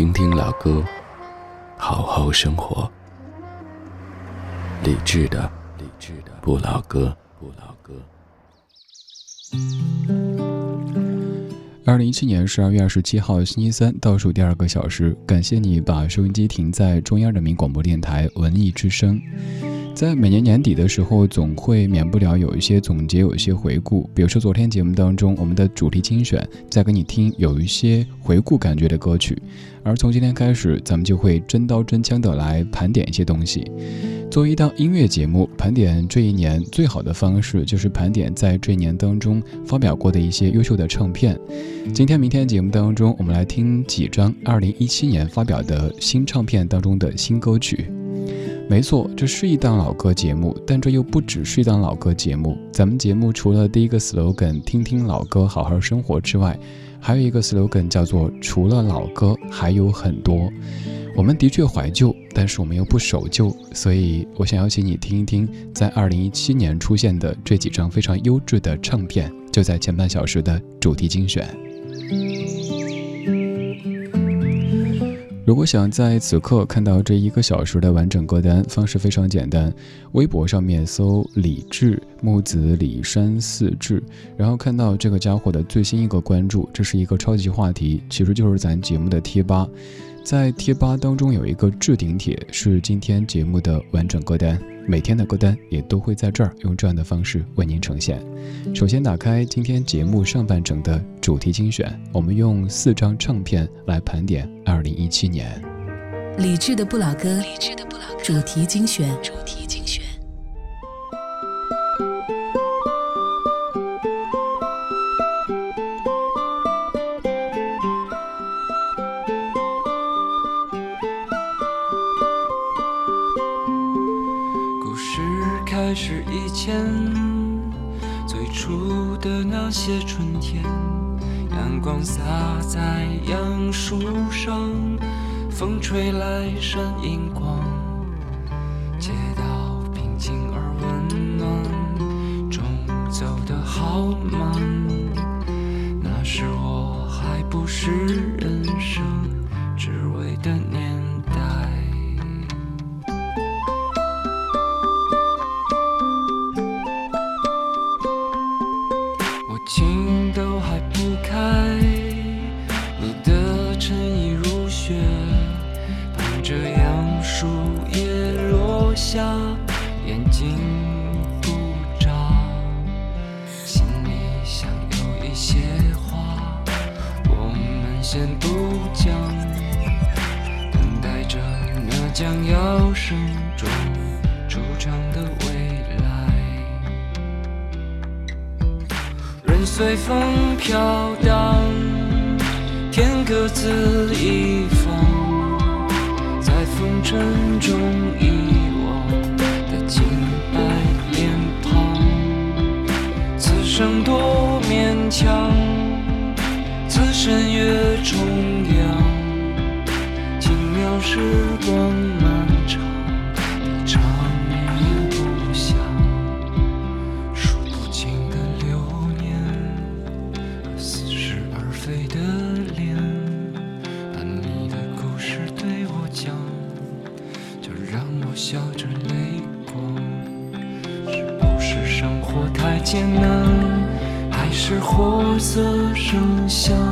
听听老歌，好好生活。理智的，理智的不老歌，不老歌。二零一七年十二月二十七号星期三，倒数第二个小时，感谢你把收音机停在中央人民广播电台文艺之声。在每年年底的时候，总会免不了有一些总结，有一些回顾。比如说昨天节目当中，我们的主题精选在给你听有一些回顾感觉的歌曲，而从今天开始，咱们就会真刀真枪的来盘点一些东西。作为一档音乐节目，盘点这一年最好的方式就是盘点在这一年当中发表过的一些优秀的唱片。今天、明天节目当中，我们来听几张2017年发表的新唱片当中的新歌曲。没错，这是一档老歌节目，但这又不只是一档老歌节目。咱们节目除了第一个 slogan“ 听听老歌，好好生活”之外，还有一个 slogan 叫做“除了老歌，还有很多”。我们的确怀旧，但是我们又不守旧，所以我想邀请你听一听，在二零一七年出现的这几张非常优质的唱片，就在前半小时的主题精选。如果想在此刻看到这一个小时的完整歌单，方式非常简单，微博上面搜“李志木子李山四志”，然后看到这个家伙的最新一个关注，这是一个超级话题，其实就是咱节目的贴吧。在贴吧当中有一个置顶帖，是今天节目的完整歌单，每天的歌单也都会在这儿用这样的方式为您呈现。首先打开今天节目上半程的主题精选，我们用四张唱片来盘点二零一七年。理智的不老歌，理智的不老歌，主题精选，主题精选。前最初的那些春天，阳光洒在杨树上，风吹来闪银光，街道平静而温暖，钟走得好慢，那时我还不是人生只为的年。下，眼睛不眨，心里想有一些话，我们先不讲，等待着那将要盛装出场的未来。人随风飘荡，天各自一方，在风尘中一。深夜中央，静渺时光漫长，你长夜不响，数不清的流年，似是而非的脸，把你的故事对我讲，就让我笑着泪光，是不是生活太艰难，还是活色生香？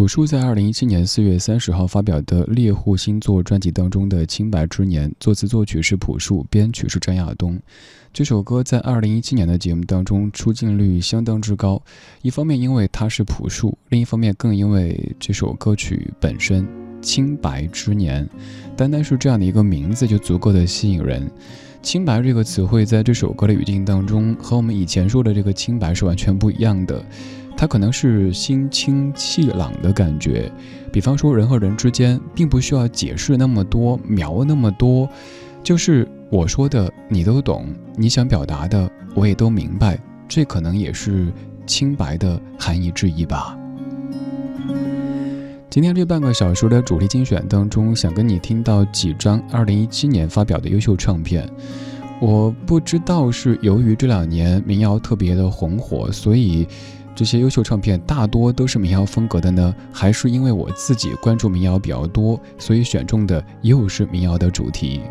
朴树在二零一七年四月三十号发表的《猎户星座》专辑当中的《清白之年》，作词作曲是朴树，编曲是张亚东。这首歌在二零一七年的节目当中出镜率相当之高，一方面因为它是朴树，另一方面更因为这首歌曲本身《清白之年》，单单是这样的一个名字就足够的吸引人。清白这个词汇在这首歌的语境当中，和我们以前说的这个清白是完全不一样的。它可能是心清气朗的感觉，比方说人和人之间并不需要解释那么多，描那么多，就是我说的你都懂，你想表达的我也都明白，这可能也是清白的含义之一吧。今天这半个小时的主题精选当中，想跟你听到几张二零一七年发表的优秀唱片。我不知道是由于这两年民谣特别的红火，所以。这些优秀唱片大多都是民谣风格的呢，还是因为我自己关注民谣比较多，所以选中的又是民谣的主题？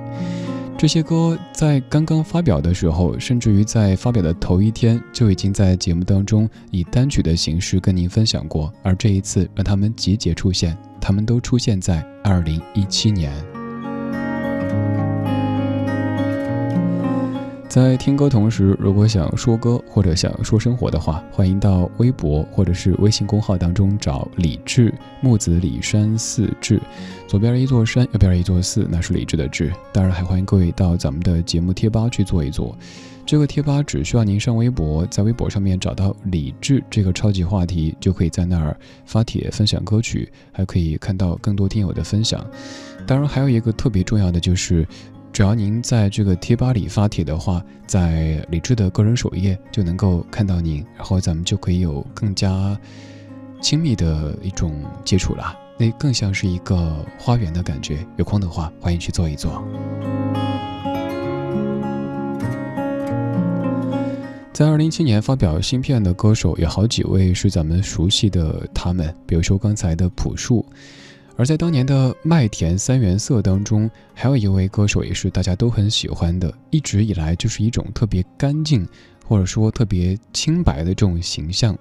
这些歌在刚刚发表的时候，甚至于在发表的头一天，就已经在节目当中以单曲的形式跟您分享过，而这一次让他们集结出现，他们都出现在二零一七年。在听歌同时，如果想说歌或者想说生活的话，欢迎到微博或者是微信公号当中找李志木子李山寺志，左边一座山，右边一座寺，那是李志的志。当然，还欢迎各位到咱们的节目贴吧去做一做。这个贴吧只需要您上微博，在微博上面找到李志这个超级话题，就可以在那儿发帖分享歌曲，还可以看到更多听友的分享。当然，还有一个特别重要的就是。只要您在这个贴吧里发帖的话，在李志的个人首页就能够看到您，然后咱们就可以有更加亲密的一种接触了，那更像是一个花园的感觉。有空的话，欢迎去做一做。在二零一七年发表新片的歌手有好几位是咱们熟悉的，他们，比如说刚才的朴树。而在当年的《麦田三原色》当中，还有一位歌手也是大家都很喜欢的，一直以来就是一种特别干净，或者说特别清白的这种形象。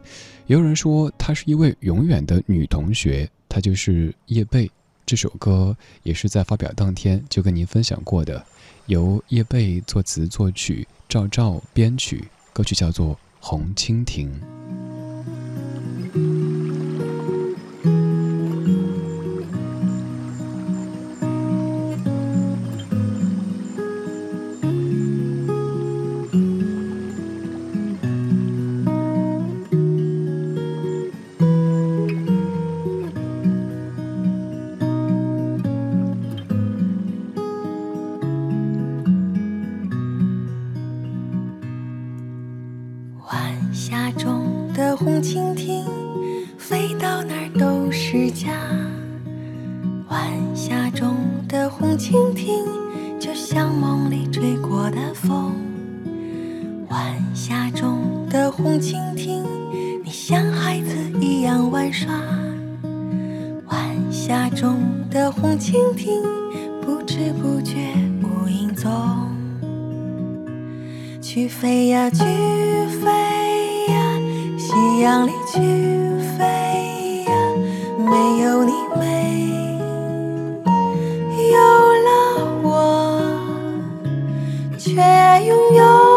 也有人说她是一位永远的女同学，她就是叶蓓。这首歌也是在发表当天就跟您分享过的，由叶蓓作词作曲，赵照编曲，歌曲叫做《红蜻蜓》。霞中的红蜻蜓就像梦里吹过的风晚霞中的红蜻蜓你像孩子一样玩耍晚霞中的红蜻蜓不知不觉无影踪去飞呀去飞呀夕阳里去飞呀没有你没拥有。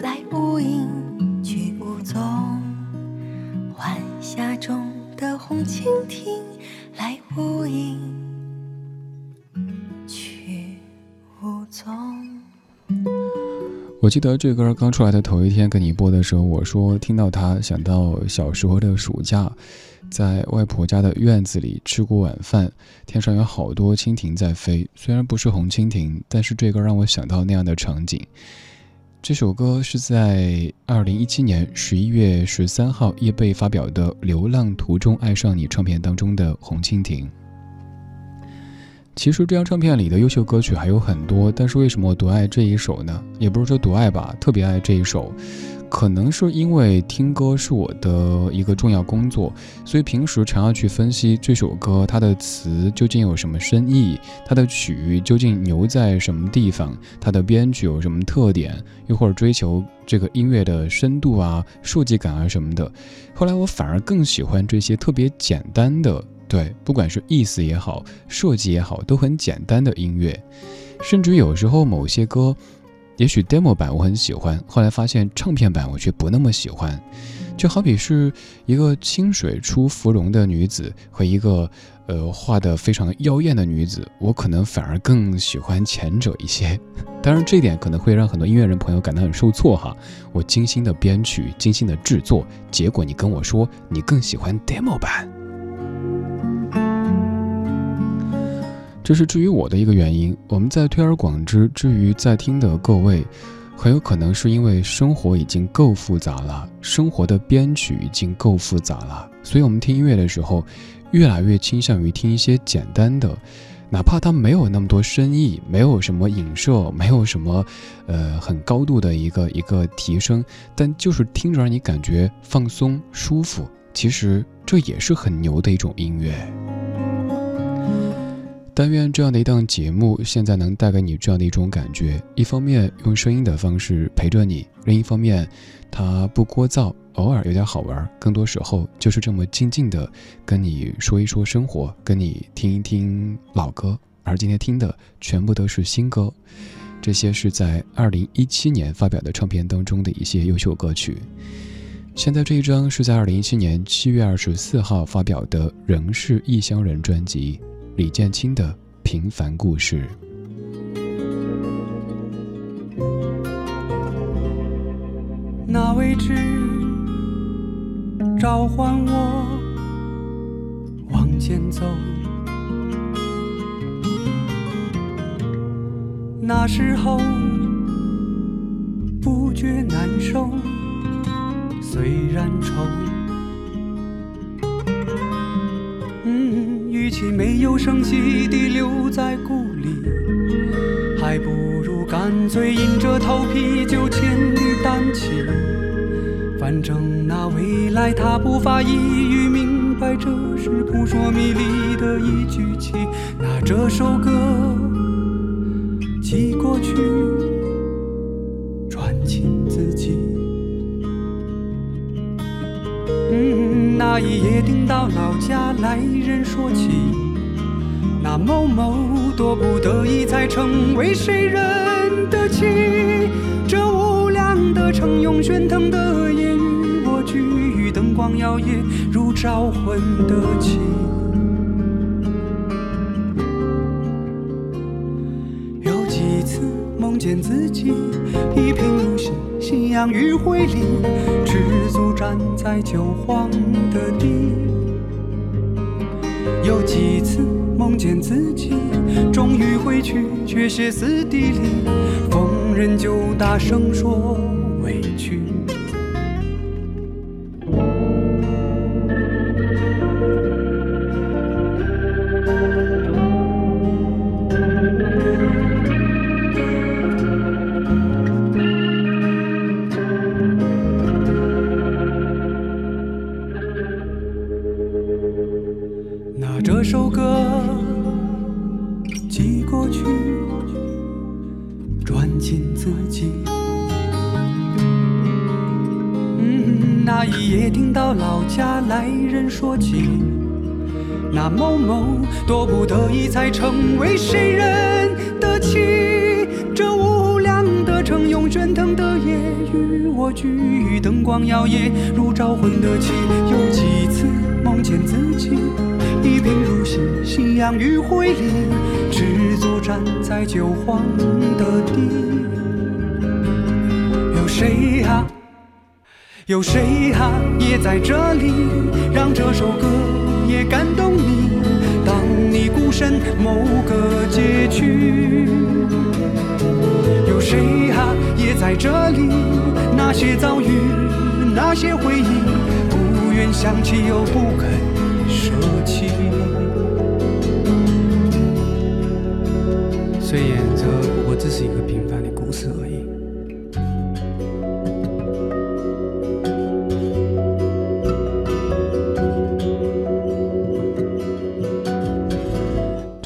来无影去无踪，晚霞中的红蜻蜓来无影去无踪我记得这歌刚出来的头一天跟你播的时候，我说听到它想到小时候的暑假，在外婆家的院子里吃过晚饭，天上有好多蜻蜓在飞，虽然不是红蜻蜓，但是这歌让我想到那样的场景。这首歌是在二零一七年十一月十三号叶蓓发表的《流浪途中爱上你》唱片当中的红蜻蜓。其实这张唱片里的优秀歌曲还有很多，但是为什么我独爱这一首呢？也不是说独爱吧，特别爱这一首，可能是因为听歌是我的一个重要工作，所以平时常要去分析这首歌它的词究竟有什么深意，它的曲究竟牛在什么地方，它的编曲有什么特点，又或者追求这个音乐的深度啊、设计感啊什么的。后来我反而更喜欢这些特别简单的。对，不管是意思也好，设计也好，都很简单的音乐，甚至有时候某些歌，也许 demo 版我很喜欢，后来发现唱片版我却不那么喜欢。就好比是一个清水出芙蓉的女子和一个呃画的非常妖艳的女子，我可能反而更喜欢前者一些。当然，这一点可能会让很多音乐人朋友感到很受挫哈。我精心的编曲，精心的制作，结果你跟我说你更喜欢 demo 版。这是至于我的一个原因。我们在推而广之，至于在听的各位，很有可能是因为生活已经够复杂了，生活的编曲已经够复杂了，所以我们听音乐的时候，越来越倾向于听一些简单的，哪怕它没有那么多深意，没有什么影射，没有什么，呃，很高度的一个一个提升，但就是听着让你感觉放松舒服，其实这也是很牛的一种音乐。但愿这样的一档节目，现在能带给你这样的一种感觉：一方面用声音的方式陪着你，另一方面它不聒噪，偶尔有点好玩，更多时候就是这么静静的跟你说一说生活，跟你听一听老歌。而今天听的全部都是新歌，这些是在二零一七年发表的唱片当中的一些优秀歌曲。现在这一张是在二零一七年七月二十四号发表的《仍是异乡人》专辑。李建清的平凡故事。那位置召唤我往前走，那时候不觉难受，虽然愁。嗯，与其没有声息地留在故里，还不如干脆硬着头皮就千里单骑。反正那未来他不发一语明白，这是扑朔迷离的一句棋。拿这首歌寄过去，转进自己。嗯，那一夜听到老家来人说起，那某某多不得已才成为谁人的妻。这无量的城涌喧腾的夜与我俱，灯光摇曳如招魂的旗。有几次梦见自己一贫如洗，夕阳余晖里，赤足站在旧荒的地。有几次梦见自己终于回去，却歇斯底里，逢人就大声说才成为谁人的妻。这无量的城用喧腾的夜与我俱，灯光摇曳如招魂的旗。有几次梦见自己。一贫如洗，夕阳余晖里，赤足站在旧荒的地。有谁啊？有谁啊？也在这里，让这首歌也感动你。身某个街区，有谁啊？也在这里，那些遭遇，那些回忆，不愿想起又不肯。舍弃。虽然这不过只是一个平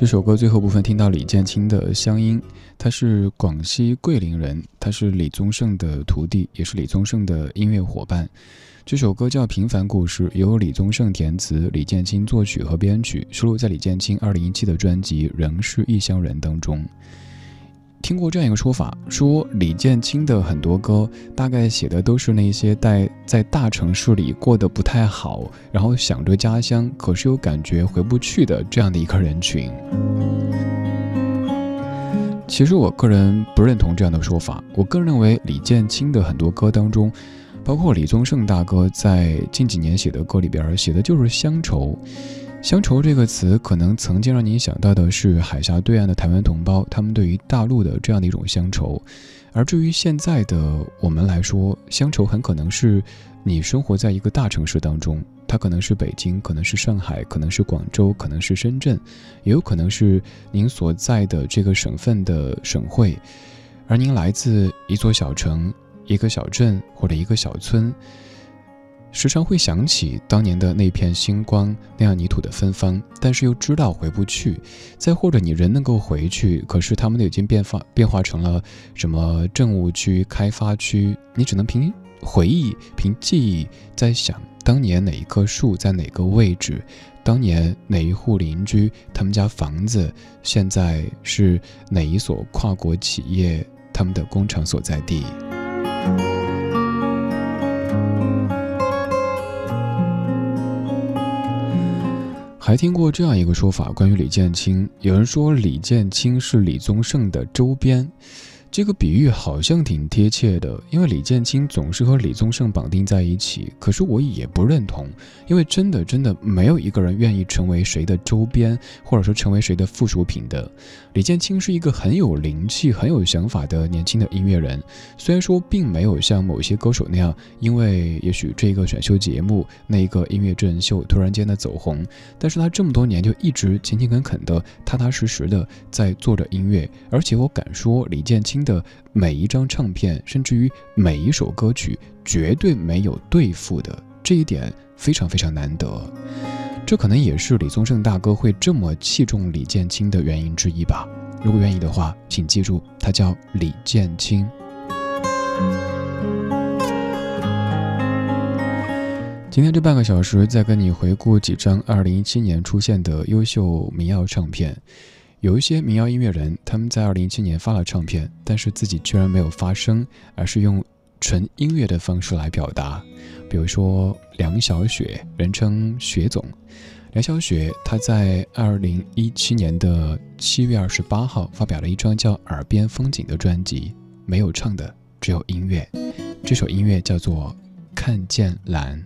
这首歌最后部分听到李建清的乡音，他是广西桂林人，他是李宗盛的徒弟，也是李宗盛的音乐伙伴。这首歌叫《平凡故事》，由李宗盛填词，李建清作曲和编曲，收录在李建清2017的专辑《仍是异乡人》当中。听过这样一个说法，说李建清的很多歌大概写的都是那些在在大城市里过得不太好，然后想着家乡，可是又感觉回不去的这样的一个人群。其实我个人不认同这样的说法，我个人认为李建清的很多歌当中。包括李宗盛大哥在近几年写的歌里边写的就是乡愁，乡愁这个词可能曾经让您想到的是海峡对岸的台湾同胞，他们对于大陆的这样的一种乡愁，而至于现在的我们来说，乡愁很可能是你生活在一个大城市当中，它可能是北京，可能是上海，可能是广州，可能是深圳，也有可能是您所在的这个省份的省会，而您来自一座小城。一个小镇或者一个小村，时常会想起当年的那片星光，那样泥土的芬芳，但是又知道回不去。再或者你人能够回去，可是他们都已经变化变化成了什么政务区、开发区，你只能凭回忆、凭记忆在想当年哪一棵树在哪个位置，当年哪一户邻居他们家房子现在是哪一所跨国企业他们的工厂所在地。还听过这样一个说法，关于李建清，有人说李建清是李宗盛的周边。这个比喻好像挺贴切的，因为李建清总是和李宗盛绑定在一起。可是我也不认同，因为真的真的没有一个人愿意成为谁的周边，或者说成为谁的附属品的。李建清是一个很有灵气、很有想法的年轻的音乐人，虽然说并没有像某些歌手那样，因为也许这个选秀节目、那一个音乐真人秀突然间的走红，但是他这么多年就一直勤勤恳恳的、踏踏实实的在做着音乐，而且我敢说李建清。的每一张唱片，甚至于每一首歌曲，绝对没有对付的，这一点非常非常难得。这可能也是李宗盛大哥会这么器重李建清的原因之一吧。如果愿意的话，请记住，他叫李建清。今天这半个小时，再跟你回顾几张二零一七年出现的优秀民谣唱片。有一些民谣音乐人，他们在二零一七年发了唱片，但是自己居然没有发声，而是用纯音乐的方式来表达。比如说梁小雪，人称雪总。梁小雪，她在二零一七年的七月二十八号发表了一张叫《耳边风景》的专辑，没有唱的，只有音乐。这首音乐叫做《看见蓝》。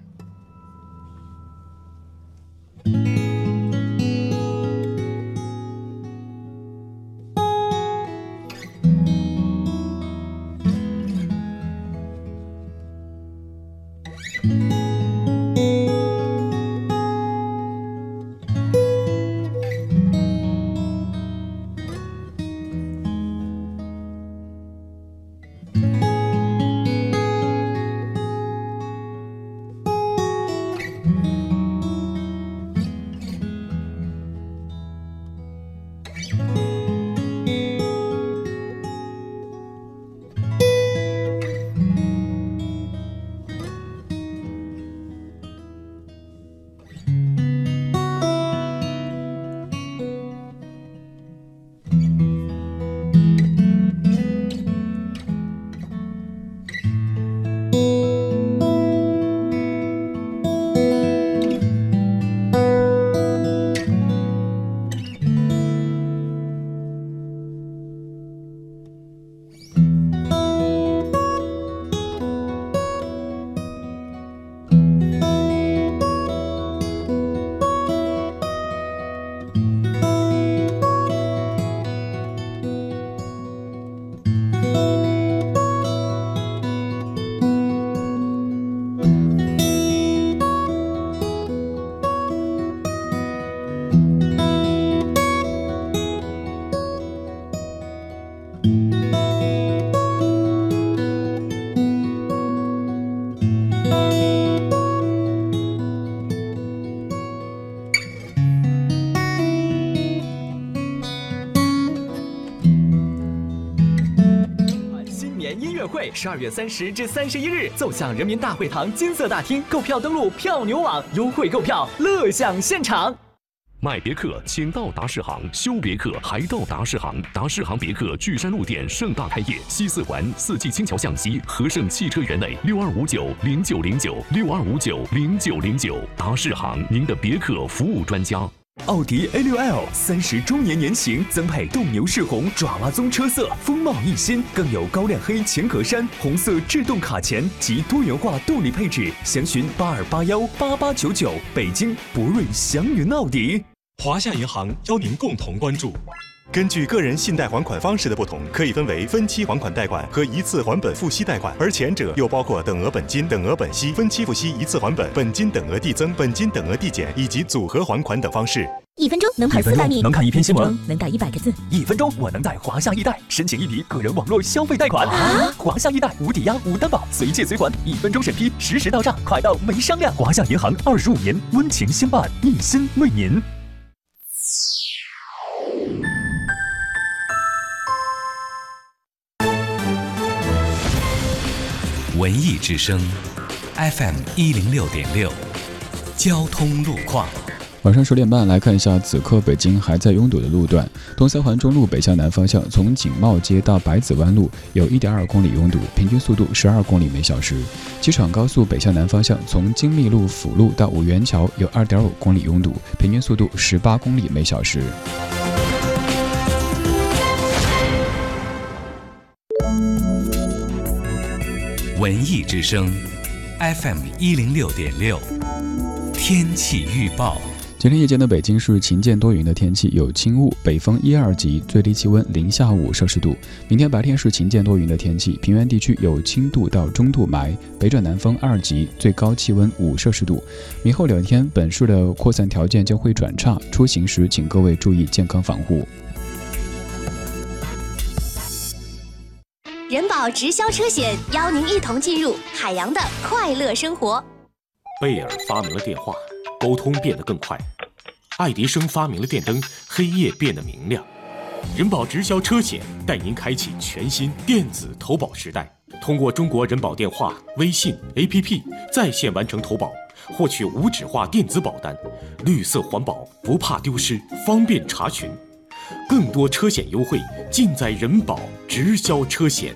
十二月三十至三十一日，奏响人民大会堂金色大厅，购票登录票牛网，优惠购票，乐享现场。买别克，请到达世行；修别克，还到达世行。达世行别克巨山路店盛大开业，西四环四季青桥向西，和盛汽车园内六二五九零九零九六二五九零九零九。达世行，您的别克服务专家。奥迪 A6L 三十周年年型，增配斗牛士红爪哇棕车色，风貌一新，更有高亮黑前格栅、红色制动卡钳及多元化动力配置。详询八二八幺八八九九。北京博瑞祥云奥迪。华夏银行邀您共同关注。根据个人信贷还款方式的不同，可以分为分期还款贷款和一次还本付息贷款，而前者又包括等额本金、等额本息、分期付息、一次还本、本金等额递增、本金等额递减以及组合还款等方式。一分钟能跑四百米，能看一篇新闻，能打一百个字。一分钟，我能在华夏易贷申请一笔个人网络消费贷款。啊！华夏易贷无抵押、无担保，随借随还，一分钟审批，实时到账，快到没商量。华夏银行二十五年温情相伴，一心为您。文艺之声，FM 一零六点六，交通路况。晚上十点半来看一下，此刻北京还在拥堵的路段：东三环中路北向南方向，从景茂街到百子湾路有一点二公里拥堵，平均速度十二公里每小时；机场高速北向南方向，从金密路辅路到五元桥有二点五公里拥堵，平均速度十八公里每小时。文艺之声，FM 一零六点六，天气预报。今天夜间的北京是晴间多云的天气，有轻雾，北风一二级，最低气温零下五摄氏度。明天白天是晴间多云的天气，平原地区有轻度到中度霾，北转南风二级，最高气温五摄氏度。明后两天本市的扩散条件将会转差，出行时请各位注意健康防护。保直销车险邀您一同进入海洋的快乐生活。贝尔发明了电话。沟通变得更快，爱迪生发明了电灯，黑夜变得明亮。人保直销车险带您开启全新电子投保时代，通过中国人保电话、微信、APP 在线完成投保，获取无纸化电子保单，绿色环保，不怕丢失，方便查询。更多车险优惠尽在人保直销车险。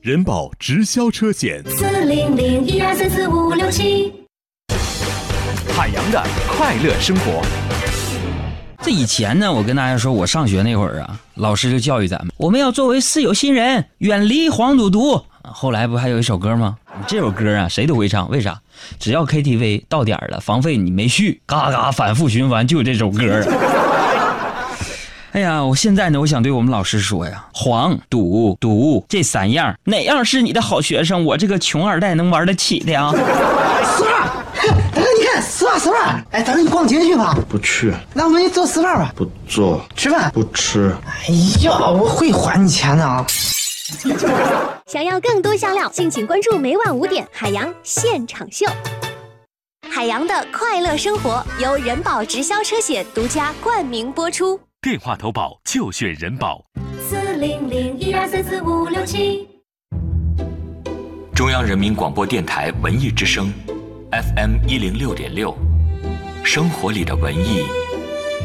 人保直销车险。四零零一二三四五六七。海洋的快乐生活。这以前呢，我跟大家说，我上学那会儿啊，老师就教育咱们，我们要作为四有新人，远离黄赌毒。后来不还有一首歌吗？这首歌啊，谁都会唱。为啥？只要 KTV 到点了，房费你没续，嘎嘎反复循环，就有这首歌。哎呀，我现在呢，我想对我们老师说呀，黄赌毒这三样，哪样是你的好学生？我这个穷二代能玩得起的啊？大哥，你看，丝袜丝袜，哎，咱们去逛街去吧。不去。那我们去做丝袜吧。不做。吃饭。不吃。哎呀，我会还你钱的啊。想要更多香料，敬请关注每晚五点海洋现场秀。海洋的快乐生活由人保直销车险独家冠名播出。电话投保就选人保。四零零一二三四五六七。中央人民广播电台文艺之声。FM 一零六点六，生活里的文艺，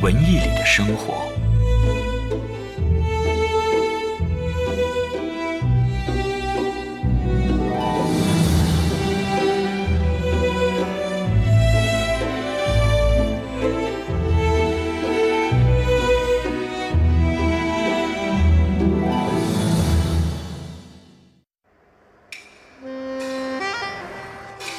文艺里的生活。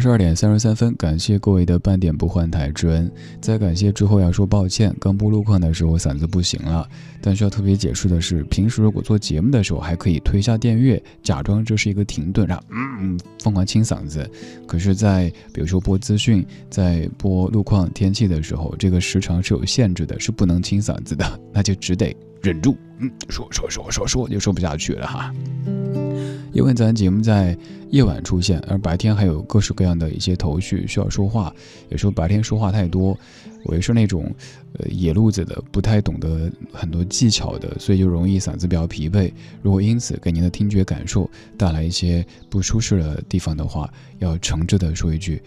十二点三十三分，感谢各位的半点不换台之恩。在感谢之后要说抱歉，刚播路况的时候嗓子不行了。但需要特别解释的是，平时如果做节目的时候还可以推下电乐，假装这是一个停顿，然后嗯疯狂清嗓子。可是，在比如说播资讯、在播路况天气的时候，这个时长是有限制的，是不能清嗓子的，那就只得忍住，嗯，说说说说说就说不下去了哈。因为咱节目在夜晚出现，而白天还有各式各样的一些头绪需要说话，有时候白天说话太多，我也是那种呃野路子的，不太懂得很多技巧的，所以就容易嗓子比较疲惫。如果因此给您的听觉感受带来一些不舒适的地方的话，要诚挚的说一句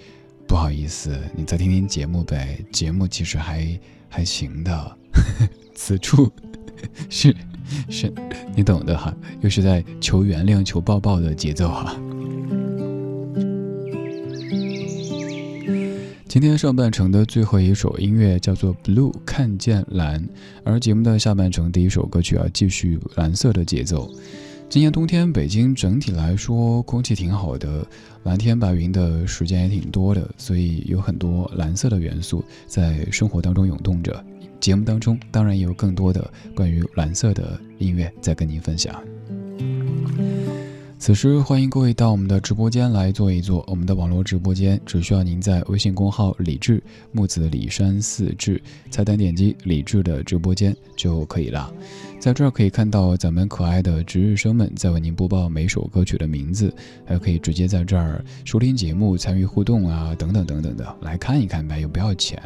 不好意思，你再听听节目呗，节目其实还还行的，此处 是。是，你懂的哈，又是在求原谅、求抱抱的节奏哈。今天上半程的最后一首音乐叫做《Blue》，看见蓝，而节目的下半程第一首歌曲要继续蓝色的节奏。今年冬天北京整体来说空气挺好的，蓝天白云的时间也挺多的，所以有很多蓝色的元素在生活当中涌动着。节目当中当然也有更多的关于蓝色的音乐在跟您分享。此时欢迎各位到我们的直播间来坐一坐。我们的网络直播间只需要您在微信公号“李志木子李山四志”菜单点击“李志”的直播间就可以了。在这儿可以看到咱们可爱的值日生们在为您播报每首歌曲的名字，还可以直接在这儿收听节目、参与互动啊，等等等等的，来看一看呗，又不要钱。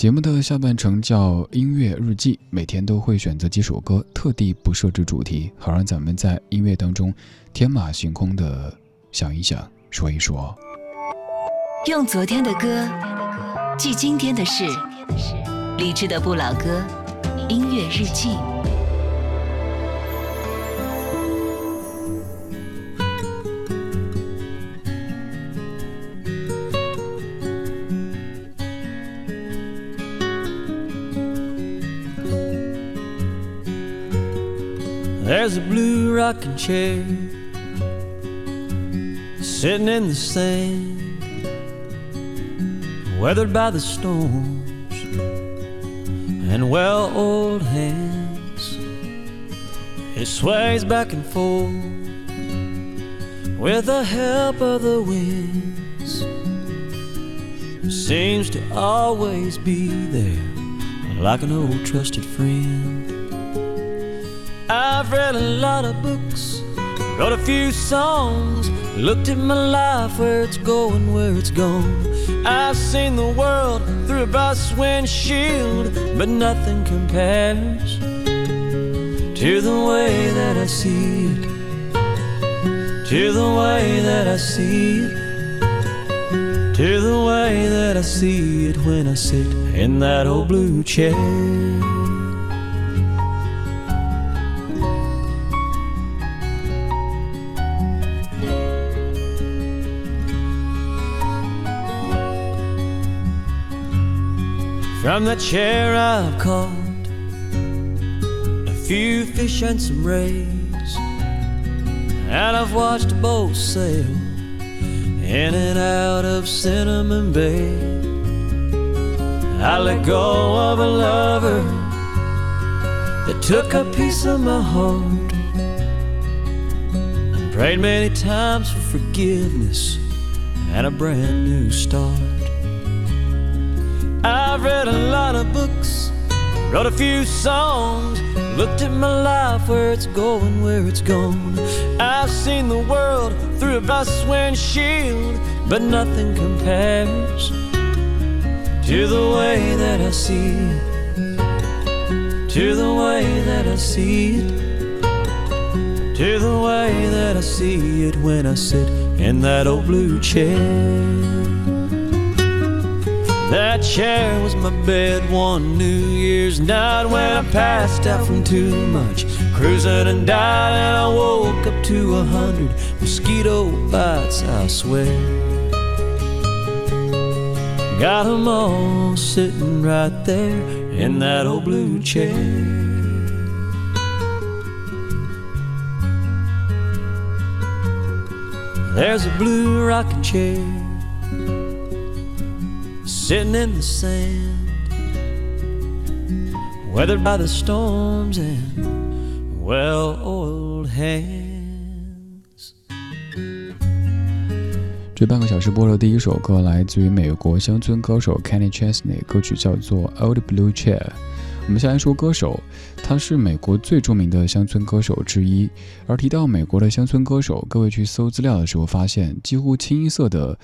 节目的下半程叫音乐日记，每天都会选择几首歌，特地不设置主题，好让咱们在音乐当中天马行空的想一想，说一说。用昨天的歌记今天的事，理智的不老歌，音乐日记。There's a blue rocking chair sitting in the sand, weathered by the storms and well oiled hands. It sways back and forth with the help of the winds. Seems to always be there like an old trusted friend. I've read a lot of books, wrote a few songs, looked at my life, where it's going, where it's gone. I've seen the world through a bus windshield, but nothing compares to the way that I see it, to the way that I see it, to the way that I see it when I sit in that old blue chair. From that chair I've caught a few fish and some rays, and I've watched a boat sail in and out of Cinnamon Bay. I let go of a lover that took a piece of my heart, and prayed many times for forgiveness and a brand new start. I've read a lot of books, wrote a few songs, looked at my life, where it's going, where it's gone. I've seen the world through a bus windshield, but nothing compares to the way that I see it, to the way that I see it, to the way that I see it when I sit in that old blue chair. That chair was my bed one New Year's night when I passed out from too much cruising and died, and I woke up to a hundred mosquito bites, I swear. Got 'em all sitting right there in that old blue chair. There's a blue rocking chair sitting in the sand, weathered by the storms and well oiled hands. 这半个小时播的第一首歌，来自于美国乡村歌手 Kenny Chesney，歌曲叫做《Old Blue Chair》。我们先来说歌手，他是美国最著名的乡村歌手之一。而提到美国的乡村歌手，各位去搜资料的时候，发现几乎清一色的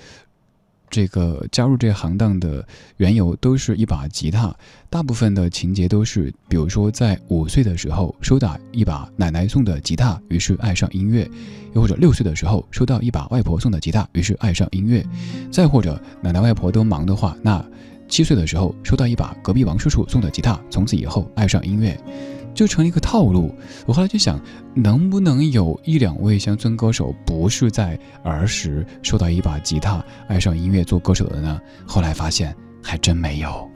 这个加入这行当的缘由都是一把吉他，大部分的情节都是，比如说在五岁的时候收到一把奶奶送的吉他，于是爱上音乐；又或者六岁的时候收到一把外婆送的吉他，于是爱上音乐；再或者奶奶外婆都忙的话，那七岁的时候收到一把隔壁王叔叔送的吉他，从此以后爱上音乐。就成了一个套路。我后来就想，能不能有一两位乡村歌手不是在儿时收到一把吉他，爱上音乐做歌手的呢？后来发现还真没有。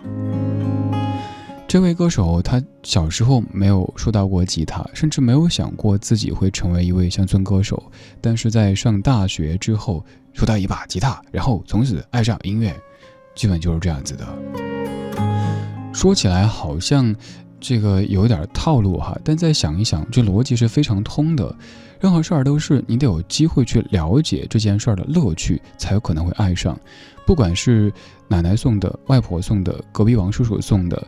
这位歌手他小时候没有收到过吉他，甚至没有想过自己会成为一位乡村歌手。但是在上大学之后，收到一把吉他，然后从此爱上音乐，基本就是这样子的。说起来好像。这个有点套路哈，但再想一想，这逻辑是非常通的。任何事儿都是你得有机会去了解这件事儿的乐趣，才有可能会爱上。不管是奶奶送的、外婆送的、隔壁王叔叔送的，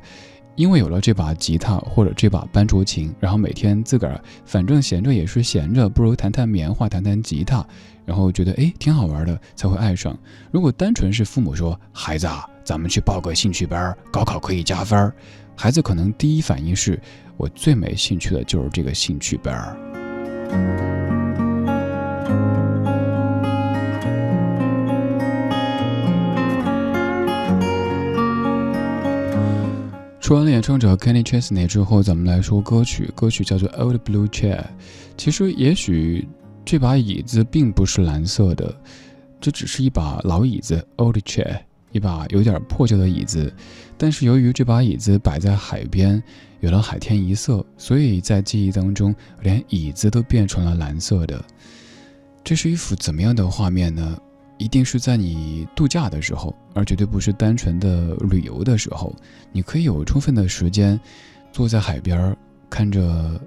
因为有了这把吉他或者这把班卓琴，然后每天自个儿反正闲着也是闲着，不如弹弹棉花、弹弹吉他，然后觉得哎挺好玩的，才会爱上。如果单纯是父母说孩子啊，咱们去报个兴趣班，高考可以加分儿，孩子可能第一反应是我最没兴趣的就是这个兴趣班。说完了演唱者 Kenny Chesney 之后，咱们来说歌曲。歌曲叫做《Old Blue Chair》。其实，也许这把椅子并不是蓝色的，这只是一把老椅子 （Old Chair），一把有点破旧的椅子。但是，由于这把椅子摆在海边，有了海天一色，所以在记忆当中，连椅子都变成了蓝色的。这是一幅怎么样的画面呢？一定是在你度假的时候，而绝对不是单纯的旅游的时候。你可以有充分的时间，坐在海边，看着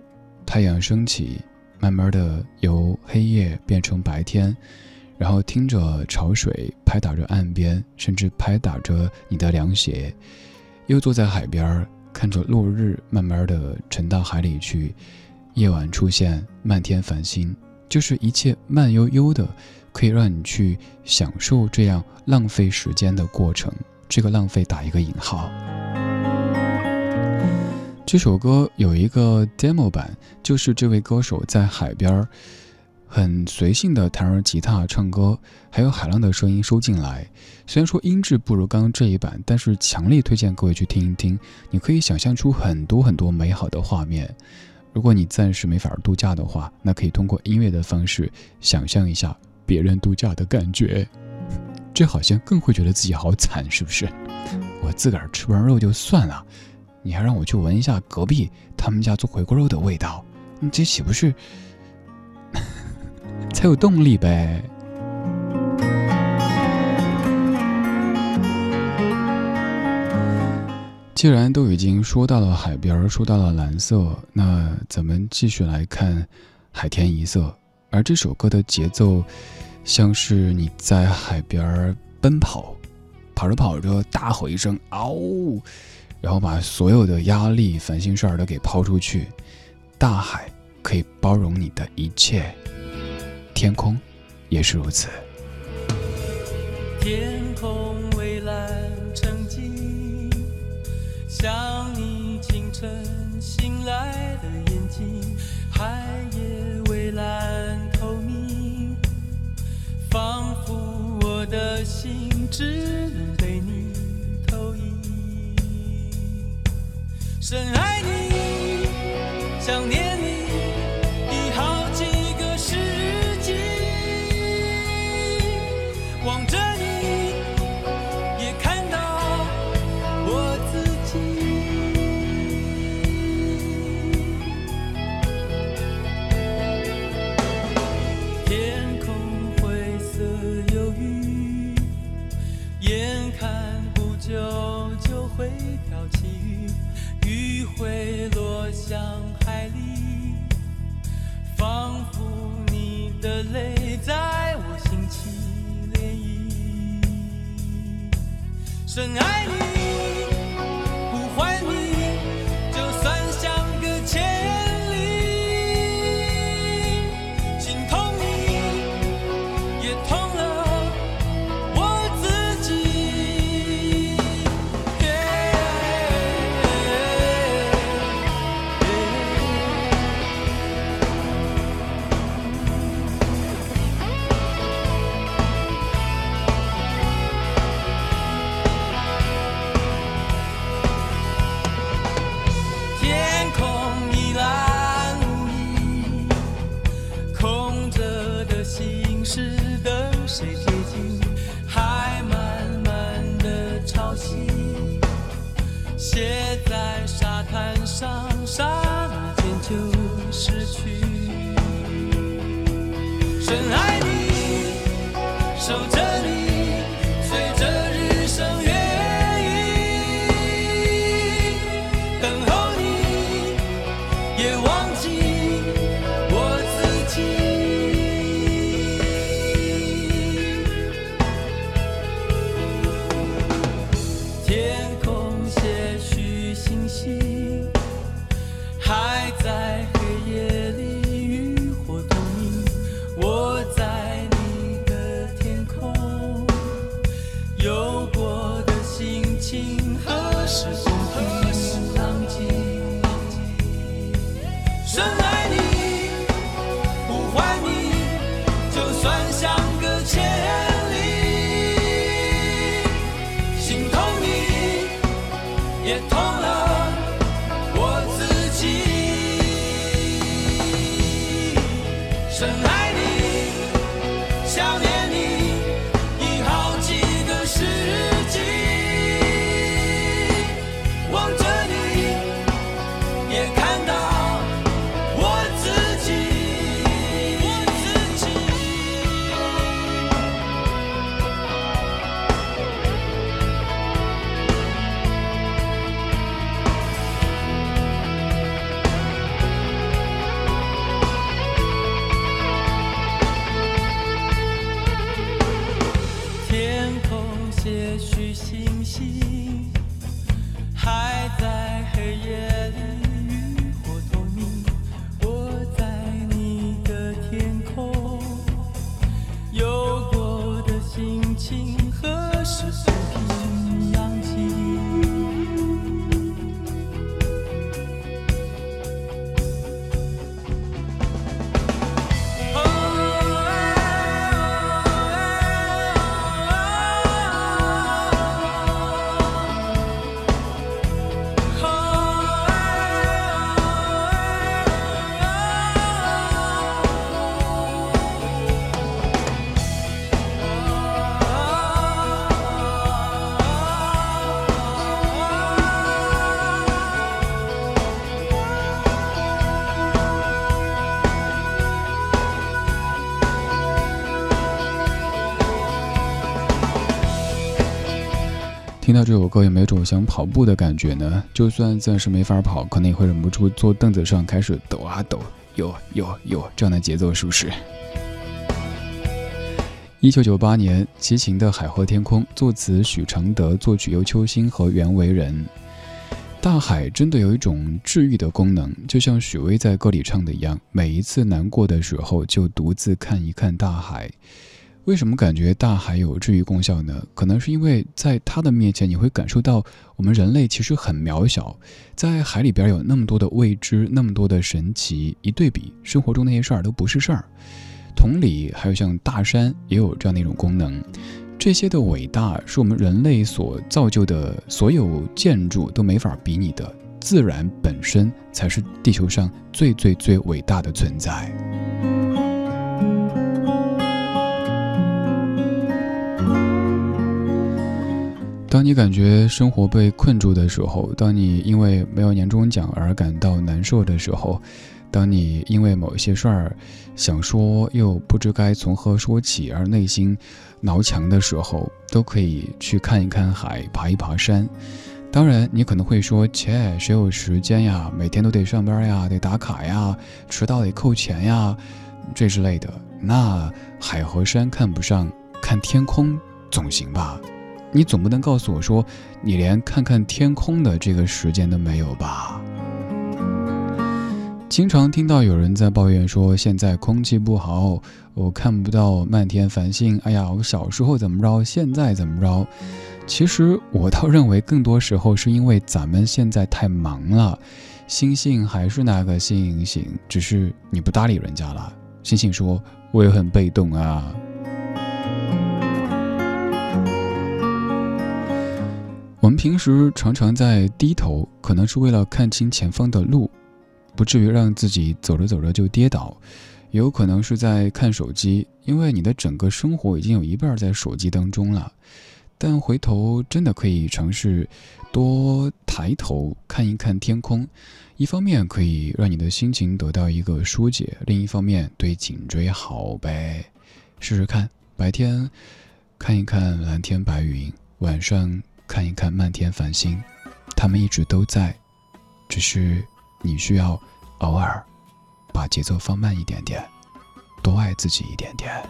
太阳升起，慢慢的由黑夜变成白天，然后听着潮水拍打着岸边，甚至拍打着你的凉鞋，又坐在海边，看着落日慢慢的沉到海里去，夜晚出现漫天繁星，就是一切慢悠悠的。可以让你去享受这样浪费时间的过程，这个浪费打一个引号。这首歌有一个 demo 版，就是这位歌手在海边很随性的弹着吉他唱歌，还有海浪的声音收进来。虽然说音质不如刚刚这一版，但是强烈推荐各位去听一听，你可以想象出很多很多美好的画面。如果你暂时没法度假的话，那可以通过音乐的方式想象一下。别人度假的感觉，这好像更会觉得自己好惨，是不是？我自个儿吃不上肉就算了，你还让我去闻一下隔壁他们家做回锅肉的味道，你这岂不是才有动力呗？既然都已经说到了海边，说到了蓝色，那咱们继续来看海天一色。而这首歌的节奏，像是你在海边奔跑，跑着跑着大吼一声“嗷”，然后把所有的压力、烦心事儿都给抛出去。大海可以包容你的一切，天空也是如此。天空蔚蓝成镜，像你清晨醒来的眼睛，海也蔚蓝透明。仿佛我的心只能被你投影，深爱你，想念写在沙滩上沙夜空些许星星，还在黑夜里。到这首歌有没有种想跑步的感觉呢？就算暂时没法跑，可能也会忍不住坐凳子上开始抖啊抖，有有有这样的节奏，是不是？一九九八年，齐秦的《海阔天空》，作词许常德，作曲尤秋兴和袁惟仁。大海真的有一种治愈的功能，就像许巍在歌里唱的一样，每一次难过的时候，就独自看一看大海。为什么感觉大海有治愈功效呢？可能是因为在它的面前，你会感受到我们人类其实很渺小，在海里边有那么多的未知，那么多的神奇，一对比，生活中那些事儿都不是事儿。同理，还有像大山也有这样的一种功能。这些的伟大是我们人类所造就的所有建筑都没法比拟的，自然本身才是地球上最最最伟大的存在。当你感觉生活被困住的时候，当你因为没有年终奖而感到难受的时候，当你因为某些事儿想说又不知该从何说起而内心挠墙的时候，都可以去看一看海，爬一爬山。当然，你可能会说：“切，谁有时间呀？每天都得上班呀，得打卡呀，迟到得扣钱呀，这之类的。”那海和山看不上，看天空总行吧？你总不能告诉我说，你连看看天空的这个时间都没有吧？经常听到有人在抱怨说，现在空气不好，我看不到漫天繁星。哎呀，我小时候怎么着，现在怎么着？其实我倒认为，更多时候是因为咱们现在太忙了，星星还是那个星星，只是你不搭理人家了。星星说，我也很被动啊。我们平时常常在低头，可能是为了看清前方的路。不至于让自己走着走着就跌倒，也有可能是在看手机，因为你的整个生活已经有一半在手机当中了。但回头真的可以尝试多抬头看一看天空，一方面可以让你的心情得到一个疏解，另一方面对颈椎好呗。试试看，白天看一看蓝天白云，晚上看一看漫天繁星，他们一直都在，只是。你需要偶尔把节奏放慢一点点，多爱自己一点点。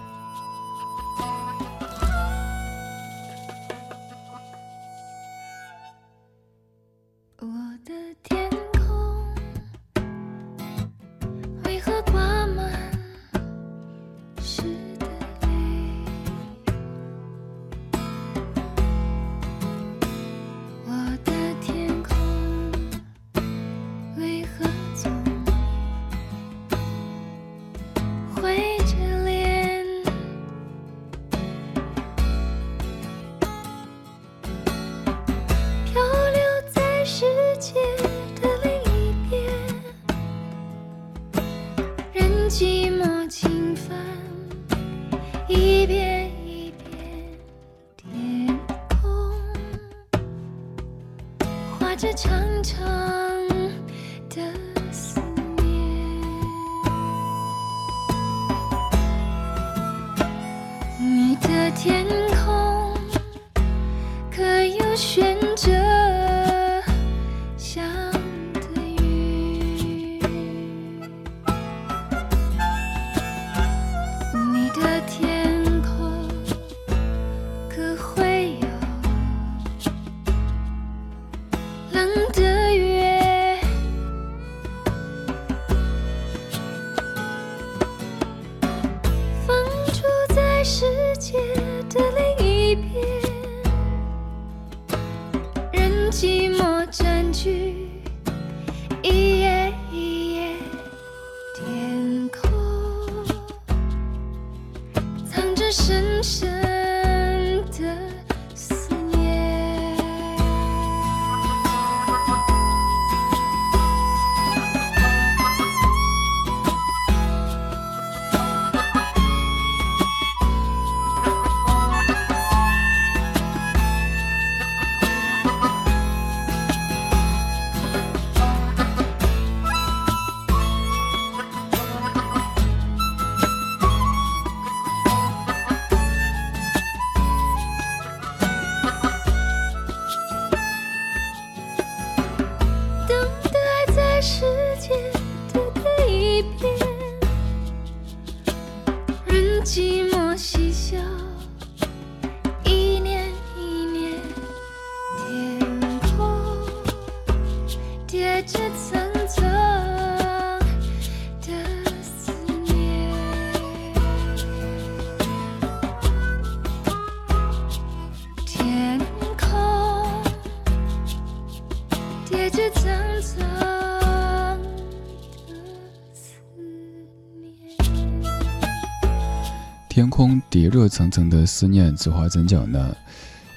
层层的思念，此话怎讲呢？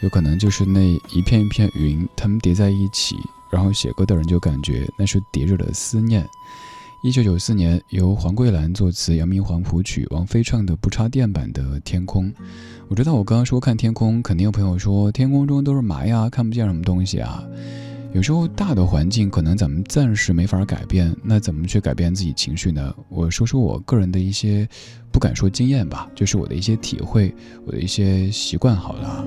有可能就是那一片一片云，它们叠在一起，然后写歌的人就感觉那是叠着的思念。一九九四年，由黄桂兰作词，杨明煌谱曲，王菲唱的不插电版的《天空》。我知道我刚刚说看天空，肯定有朋友说天空中都是霾呀，看不见什么东西啊。有时候大的环境可能咱们暂时没法改变，那怎么去改变自己情绪呢？我说说我个人的一些，不敢说经验吧，就是我的一些体会，我的一些习惯好了。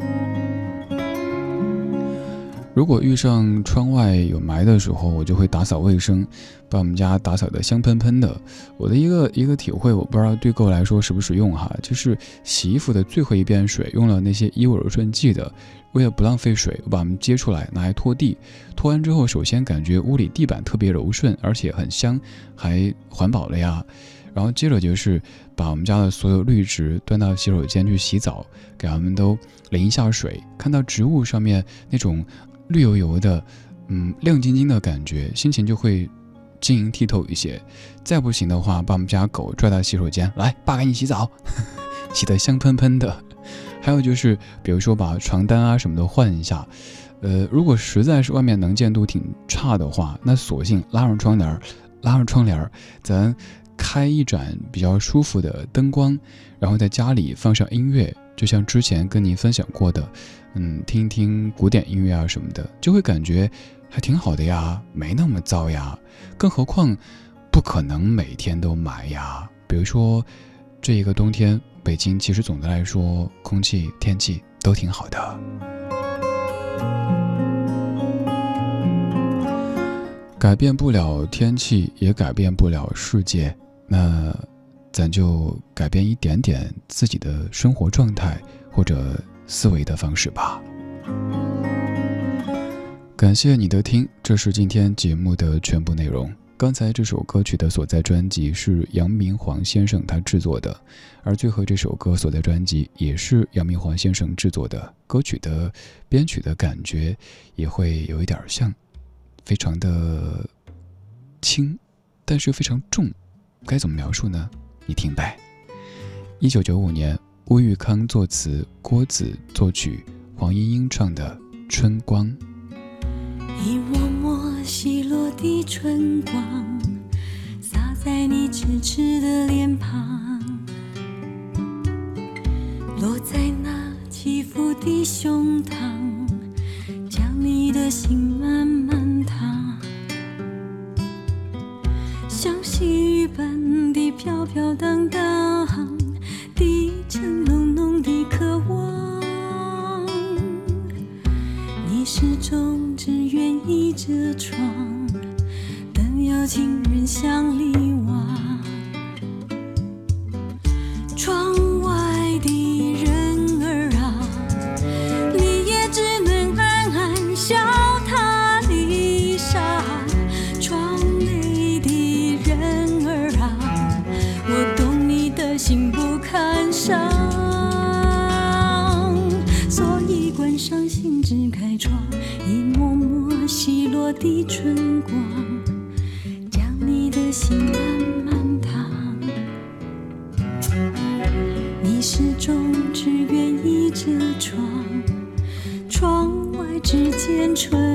如果遇上窗外有霾的时候，我就会打扫卫生，把我们家打扫得香喷喷的。我的一个一个体会，我不知道对各位来说实不实用哈，就是洗衣服的最后一遍水用了那些衣物柔顺剂的，为了不浪费水，我把它们接出来拿来拖地。拖完之后，首先感觉屋里地板特别柔顺，而且很香，还环保了呀。然后接着就是把我们家的所有绿植端到洗手间去洗澡，给它们都淋一下水，看到植物上面那种。绿油油的，嗯，亮晶晶的感觉，心情就会晶莹剔透一些。再不行的话，把我们家狗拽到洗手间来，爸给你洗澡，洗得香喷喷的。还有就是，比如说把床单啊什么的换一下。呃，如果实在是外面能见度挺差的话，那索性拉上窗帘，拉上窗帘，咱开一盏比较舒服的灯光，然后在家里放上音乐，就像之前跟您分享过的。嗯，听一听古典音乐啊什么的，就会感觉还挺好的呀，没那么糟呀。更何况，不可能每天都霾呀。比如说，这一个冬天，北京其实总的来说，空气、天气都挺好的。改变不了天气，也改变不了世界，那咱就改变一点点自己的生活状态，或者。思维的方式吧。感谢你的听，这是今天节目的全部内容。刚才这首歌曲的所在专辑是杨明煌先生他制作的，而最后这首歌所在专辑也是杨明煌先生制作的。歌曲的编曲的感觉也会有一点像，非常的轻，但是非常重，该怎么描述呢？你听呗。一九九五年。乌玉康作词，郭子作曲，黄莺莺唱的《春光》。一抹抹稀落的春光，洒在你痴痴的脸庞，落在那起伏的胸膛，将你的心慢慢烫，像细雨般的飘飘荡荡，低沉浓浓的渴望。你始终只愿倚着窗，等有情人相离往。窗外的人儿啊，你也只能暗暗想。上，所以关上心，只开窗，一抹抹细落的春光，将你的心慢慢烫。你始终只愿意遮窗，窗外只见春。